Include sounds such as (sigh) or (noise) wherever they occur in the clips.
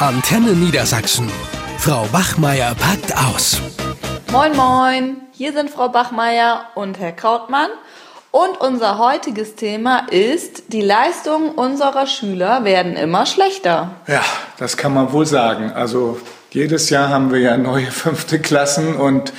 Antenne Niedersachsen. Frau Bachmeier packt aus. Moin, moin. Hier sind Frau Bachmeier und Herr Krautmann. Und unser heutiges Thema ist, die Leistungen unserer Schüler werden immer schlechter. Ja, das kann man wohl sagen. Also jedes Jahr haben wir ja neue (laughs) fünfte Klassen und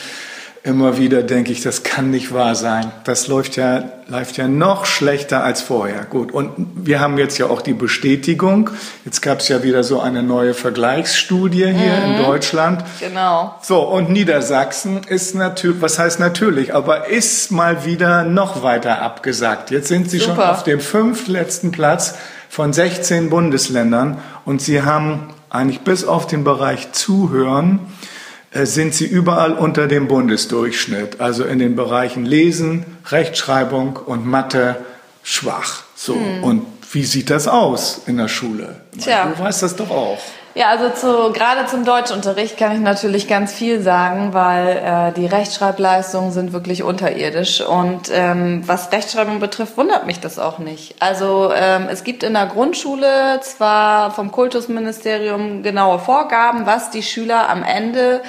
immer wieder denke ich, das kann nicht wahr sein. Das läuft ja, läuft ja noch schlechter als vorher. Gut, und wir haben jetzt ja auch die Bestätigung. Jetzt gab es ja wieder so eine neue Vergleichsstudie hier mhm. in Deutschland. Genau. So, und Niedersachsen ist natürlich, was heißt natürlich, aber ist mal wieder noch weiter abgesagt. Jetzt sind sie Super. schon auf dem fünftletzten Platz von 16 Bundesländern und sie haben eigentlich bis auf den Bereich Zuhören sind sie überall unter dem Bundesdurchschnitt, also in den Bereichen Lesen, Rechtschreibung und Mathe schwach. So. Hm. Und wie sieht das aus in der Schule? Tja. Du weißt das doch auch. Ja, also zu, gerade zum Deutschunterricht kann ich natürlich ganz viel sagen, weil äh, die Rechtschreibleistungen sind wirklich unterirdisch. Und ähm, was Rechtschreibung betrifft, wundert mich das auch nicht. Also ähm, es gibt in der Grundschule zwar vom Kultusministerium genaue Vorgaben, was die Schüler am Ende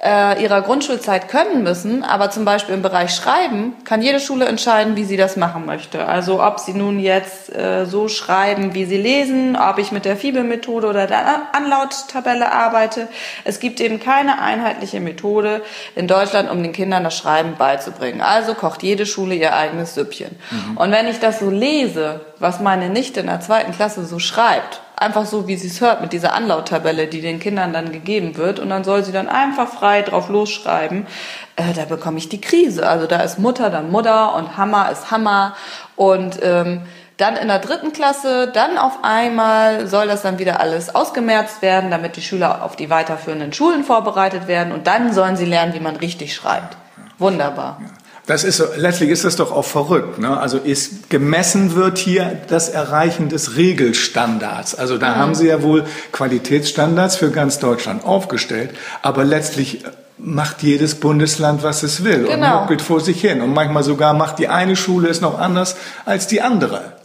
äh, ihrer Grundschulzeit können müssen, aber zum Beispiel im Bereich Schreiben kann jede Schule entscheiden, wie sie das machen möchte. Also ob sie nun jetzt äh, so schreiben, wie sie lesen, ob ich mit der Fibel-Methode oder der Anlauttabelle arbeite. Es gibt eben keine einheitliche Methode in Deutschland, um den Kindern das Schreiben beizubringen. Also kocht jede Schule ihr eigenes Süppchen. Mhm. Und wenn ich das so lese, was meine Nichte in der zweiten Klasse so schreibt, einfach so, wie sie es hört, mit dieser Anlauttabelle, die den Kindern dann gegeben wird. Und dann soll sie dann einfach frei drauf losschreiben. Äh, da bekomme ich die Krise. Also da ist Mutter dann Mutter und Hammer ist Hammer. Und ähm, dann in der dritten Klasse, dann auf einmal soll das dann wieder alles ausgemerzt werden, damit die Schüler auf die weiterführenden Schulen vorbereitet werden. Und dann sollen sie lernen, wie man richtig schreibt. Wunderbar. Das ist so, letztlich ist das doch auch verrückt. Ne? Also ist gemessen wird hier das Erreichen des Regelstandards. Also da mhm. haben Sie ja wohl Qualitätsstandards für ganz Deutschland aufgestellt, aber letztlich macht jedes Bundesland, was es will genau. und muckelt vor sich hin. Und manchmal sogar macht die eine Schule es noch anders als die andere.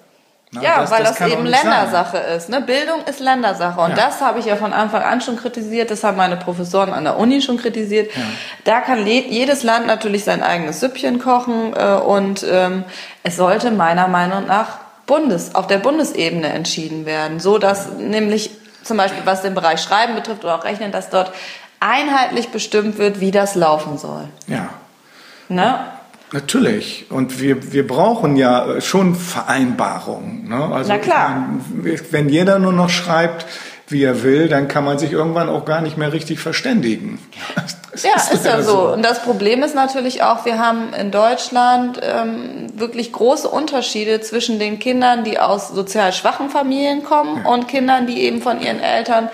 Na, ja, das, weil das, das eben Ländersache sein. ist. Ne? Bildung ist Ländersache. Und ja. das habe ich ja von Anfang an schon kritisiert. Das haben meine Professoren an der Uni schon kritisiert. Ja. Da kann jedes Land natürlich sein eigenes Süppchen kochen. Äh, und ähm, es sollte meiner Meinung nach Bundes, auf der Bundesebene entschieden werden. So dass nämlich zum Beispiel, was den Bereich Schreiben betrifft oder auch Rechnen, dass dort einheitlich bestimmt wird, wie das laufen soll. Ja. Ne? Natürlich. Und wir, wir brauchen ja schon Vereinbarungen. Ne? Also, Na klar. wenn jeder nur noch schreibt, wie er will, dann kann man sich irgendwann auch gar nicht mehr richtig verständigen. (laughs) Das ja, ist, ist ja so. so. Und das Problem ist natürlich auch, wir haben in Deutschland ähm, wirklich große Unterschiede zwischen den Kindern, die aus sozial schwachen Familien kommen ja. und Kindern, die eben von ihren Eltern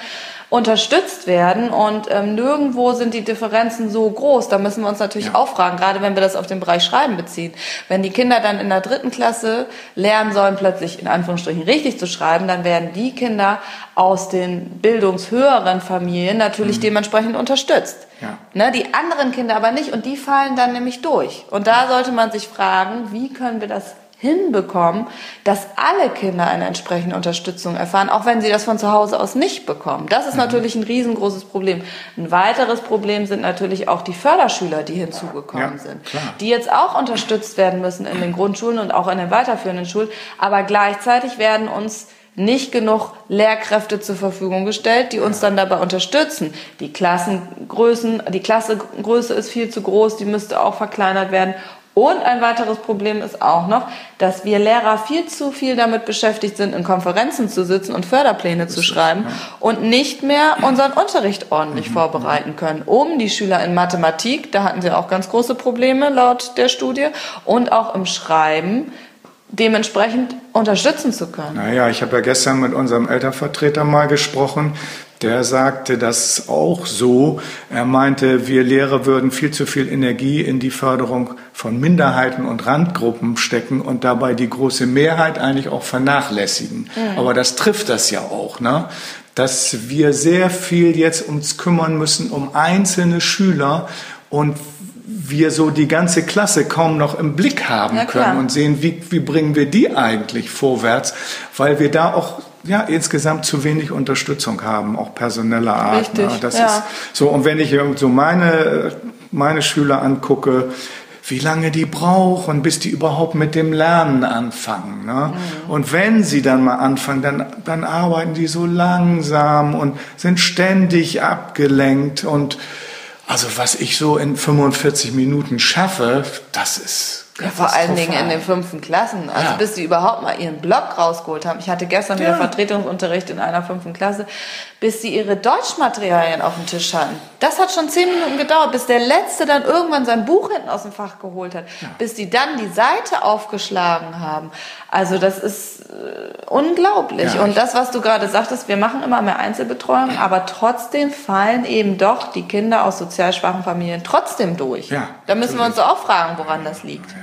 unterstützt werden. Und ähm, nirgendwo sind die Differenzen so groß. Da müssen wir uns natürlich ja. auch fragen, gerade wenn wir das auf den Bereich Schreiben beziehen. Wenn die Kinder dann in der dritten Klasse lernen sollen, plötzlich in Anführungsstrichen richtig zu schreiben, dann werden die Kinder aus den bildungshöheren Familien natürlich mhm. dementsprechend unterstützt. Ja. Ne, die anderen Kinder aber nicht und die fallen dann nämlich durch. Und da sollte man sich fragen, wie können wir das hinbekommen, dass alle Kinder eine entsprechende Unterstützung erfahren, auch wenn sie das von zu Hause aus nicht bekommen. Das ist mhm. natürlich ein riesengroßes Problem. Ein weiteres Problem sind natürlich auch die Förderschüler, die hinzugekommen ja, sind, klar. die jetzt auch unterstützt werden müssen in den Grundschulen und auch in den weiterführenden Schulen. Aber gleichzeitig werden uns nicht genug Lehrkräfte zur Verfügung gestellt, die uns dann dabei unterstützen. Die Klassengrößen, die Klassegröße ist viel zu groß, die müsste auch verkleinert werden und ein weiteres Problem ist auch noch, dass wir Lehrer viel zu viel damit beschäftigt sind, in Konferenzen zu sitzen und Förderpläne zu schreiben und nicht mehr unseren Unterricht ordentlich mhm. vorbereiten können, um die Schüler in Mathematik, da hatten sie auch ganz große Probleme laut der Studie, und auch im Schreiben dementsprechend unterstützen zu können. Naja, ich habe ja gestern mit unserem Elternvertreter mal gesprochen der sagte das auch so. Er meinte, wir Lehrer würden viel zu viel Energie in die Förderung von Minderheiten und Randgruppen stecken und dabei die große Mehrheit eigentlich auch vernachlässigen. Mhm. Aber das trifft das ja auch, ne? dass wir sehr viel jetzt uns kümmern müssen um einzelne Schüler und wir so die ganze Klasse kaum noch im Blick haben ja, können und sehen, wie, wie bringen wir die eigentlich vorwärts, weil wir da auch ja, insgesamt zu wenig Unterstützung haben, auch personeller Art. Richtig, ne? Das ja. ist so. Und wenn ich so meine, meine Schüler angucke, wie lange die brauchen, bis die überhaupt mit dem Lernen anfangen. Ne? Mhm. Und wenn sie dann mal anfangen, dann, dann arbeiten die so langsam und sind ständig abgelenkt und also was ich so in 45 Minuten schaffe, das ist ja, vor allen Dingen in den fünften Klassen. Also ja. bis sie überhaupt mal ihren Blog rausgeholt haben. Ich hatte gestern wieder Vertretungsunterricht in einer fünften Klasse, bis sie ihre Deutschmaterialien auf dem Tisch hatten. Das hat schon zehn Minuten gedauert, bis der Letzte dann irgendwann sein Buch hinten aus dem Fach geholt hat. Ja. Bis sie dann die Seite aufgeschlagen haben. Also das ist äh, unglaublich. Und das, was du gerade sagtest, wir machen immer mehr Einzelbetreuung, aber trotzdem fallen eben doch die Kinder aus sozial schwachen Familien trotzdem durch. Ja, da müssen wir uns auch fragen, woran das liegt.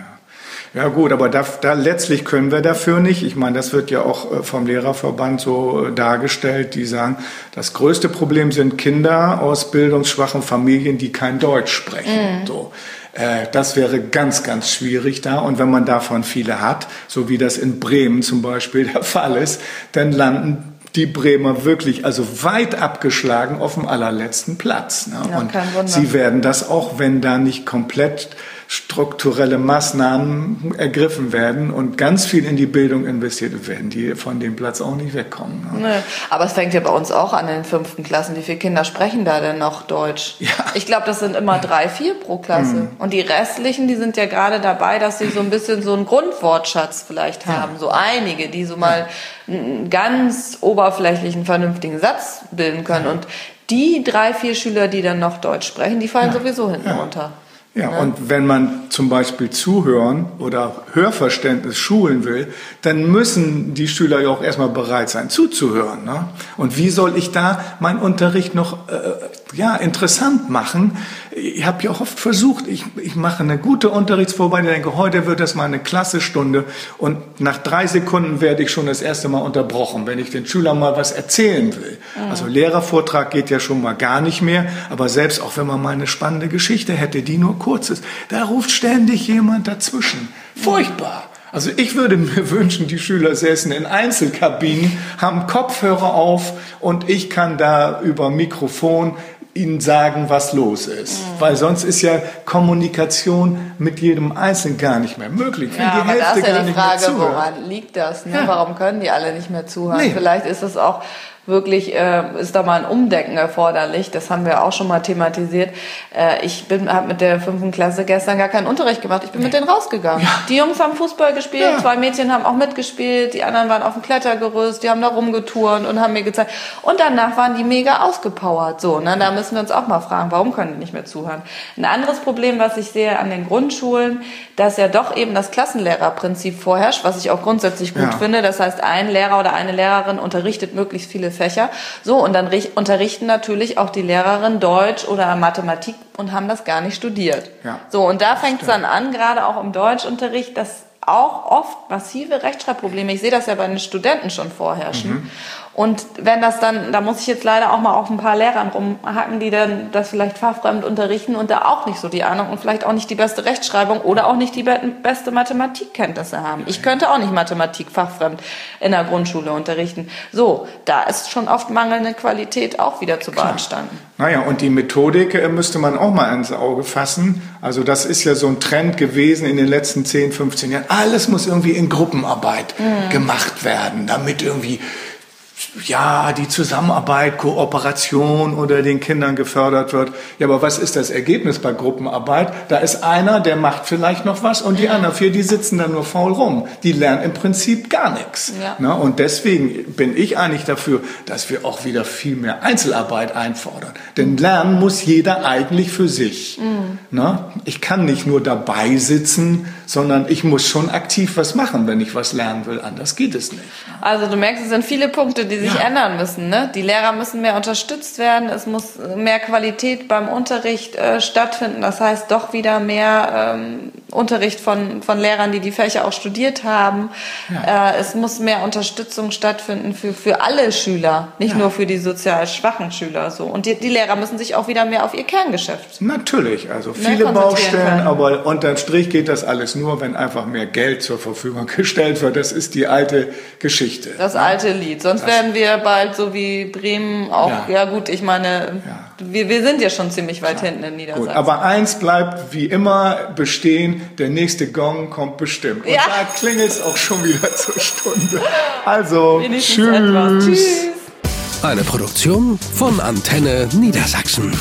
Ja. Gut, aber da, da letztlich können wir dafür nicht. Ich meine, das wird ja auch äh, vom Lehrerverband so äh, dargestellt. Die sagen, das größte Problem sind Kinder aus bildungsschwachen Familien, die kein Deutsch sprechen. Mhm. So. Äh, das wäre ganz, ganz schwierig da. Und wenn man davon viele hat, so wie das in Bremen zum Beispiel der Fall ist, dann landen die Bremer wirklich also weit abgeschlagen auf dem allerletzten Platz. Ne? Ja, und sie werden das auch, wenn da nicht komplett strukturelle Maßnahmen ergriffen werden und ganz viel in die Bildung investiert werden, die von dem Platz auch nicht wegkommen. Ne? Nee, aber es fängt ja bei uns auch an in den fünften Klassen. Wie viele Kinder sprechen da denn noch Deutsch? Ja. Ich glaube, das sind immer drei, vier pro Klasse. Mhm. Und die restlichen, die sind ja gerade dabei, dass sie so ein bisschen so einen Grundwortschatz vielleicht haben. Ja. So einige, die so mal einen ganz oberflächlichen, vernünftigen Satz bilden können. Und die drei, vier Schüler, die dann noch Deutsch sprechen, die fallen sowieso hinten runter. Ja, ne? und wenn man zum Beispiel Zuhören oder Hörverständnis schulen will, dann müssen die Schüler ja auch erstmal bereit sein zuzuhören. Ne? Und wie soll ich da meinen Unterricht noch äh, ja, interessant machen? Ich habe ja oft versucht, ich, ich mache eine gute Unterrichtsvorbereitung, denke, heute wird das mal eine Klassestunde und nach drei Sekunden werde ich schon das erste Mal unterbrochen, wenn ich den Schülern mal was erzählen will. Mhm. Also Lehrervortrag geht ja schon mal gar nicht mehr, aber selbst auch wenn man mal eine spannende Geschichte hätte, die nur kurz ist, da ruft ständig jemand dazwischen. Furchtbar. Also ich würde mir (laughs) wünschen, die Schüler säßen in Einzelkabinen, haben Kopfhörer auf und ich kann da über Mikrofon ihnen sagen, was los ist. Mhm. Weil sonst ist ja Kommunikation mit jedem Einzelnen gar nicht mehr möglich. Wenn ja, die aber Hälfte da ist ja die Frage, woran liegt das? Ne? Ja. Warum können die alle nicht mehr zuhören? Nee. Vielleicht ist es auch wirklich äh, ist da mal ein Umdenken erforderlich. Das haben wir auch schon mal thematisiert. Äh, ich bin habe mit der fünften Klasse gestern gar keinen Unterricht gemacht. Ich bin nee. mit denen rausgegangen. Ja. Die Jungs haben Fußball gespielt, ja. zwei Mädchen haben auch mitgespielt, die anderen waren auf dem Klettergerüst, die haben da rumgeturnt und haben mir gezeigt. Und danach waren die mega ausgepowert. So, ne? Da müssen wir uns auch mal fragen, warum können die nicht mehr zuhören? Ein anderes Problem, was ich sehe an den Grundschulen, dass ja doch eben das Klassenlehrerprinzip vorherrscht, was ich auch grundsätzlich gut ja. finde. Das heißt, ein Lehrer oder eine Lehrerin unterrichtet möglichst viele Fächer. So, und dann unterrichten natürlich auch die Lehrerin Deutsch oder Mathematik und haben das gar nicht studiert. Ja. So, und da fängt es dann an, gerade auch im Deutschunterricht, dass auch oft massive Rechtschreibprobleme, ich sehe das ja bei den Studenten schon vorherrschen. Mhm. Und wenn das dann, da muss ich jetzt leider auch mal auf ein paar Lehrern rumhacken, die dann das vielleicht fachfremd unterrichten und da auch nicht so die Ahnung und vielleicht auch nicht die beste Rechtschreibung oder auch nicht die beste Mathematikkenntnisse haben. Ich könnte auch nicht Mathematik fachfremd in der Grundschule unterrichten. So, da ist schon oft mangelnde Qualität auch wieder zu beanstanden. Naja, und die Methodik äh, müsste man auch mal ins Auge fassen. Also das ist ja so ein Trend gewesen in den letzten 10, 15 Jahren. Alles muss irgendwie in Gruppenarbeit mhm. gemacht werden, damit irgendwie ja, die Zusammenarbeit, Kooperation unter den Kindern gefördert wird. Ja, aber was ist das Ergebnis bei Gruppenarbeit? Da ist einer, der macht vielleicht noch was und die anderen vier, die sitzen dann nur faul rum. Die lernen im Prinzip gar nichts. Ja. Na, und deswegen bin ich eigentlich dafür, dass wir auch wieder viel mehr Einzelarbeit einfordern. Denn lernen muss jeder eigentlich für sich. Mhm. Na, ich kann nicht nur dabei sitzen, sondern ich muss schon aktiv was machen, wenn ich was lernen will. Anders geht es nicht. Also du merkst, es sind viele Punkte, die sich ja. ändern müssen. Ne? Die Lehrer müssen mehr unterstützt werden. Es muss mehr Qualität beim Unterricht äh, stattfinden. Das heißt, doch wieder mehr ähm, Unterricht von, von Lehrern, die die Fächer auch studiert haben. Ja. Äh, es muss mehr Unterstützung stattfinden für, für alle Schüler, nicht ja. nur für die sozial schwachen Schüler. So. Und die, die Lehrer müssen sich auch wieder mehr auf ihr Kerngeschäft. Natürlich, also viele Baustellen, aber unterm Strich geht das alles nur, wenn einfach mehr Geld zur Verfügung (laughs) gestellt wird. Das ist die alte Geschichte. Das ne? alte Lied. Sonst das werden wir bald so wie Bremen auch, ja, ja gut, ich meine, wir, wir sind ja schon ziemlich weit hinten in Niedersachsen. Gut, aber eins bleibt wie immer bestehen, der nächste Gong kommt bestimmt. Und ja. da klingelt es auch schon wieder zur Stunde. Also, tschüss. tschüss. Eine Produktion von Antenne Niedersachsen.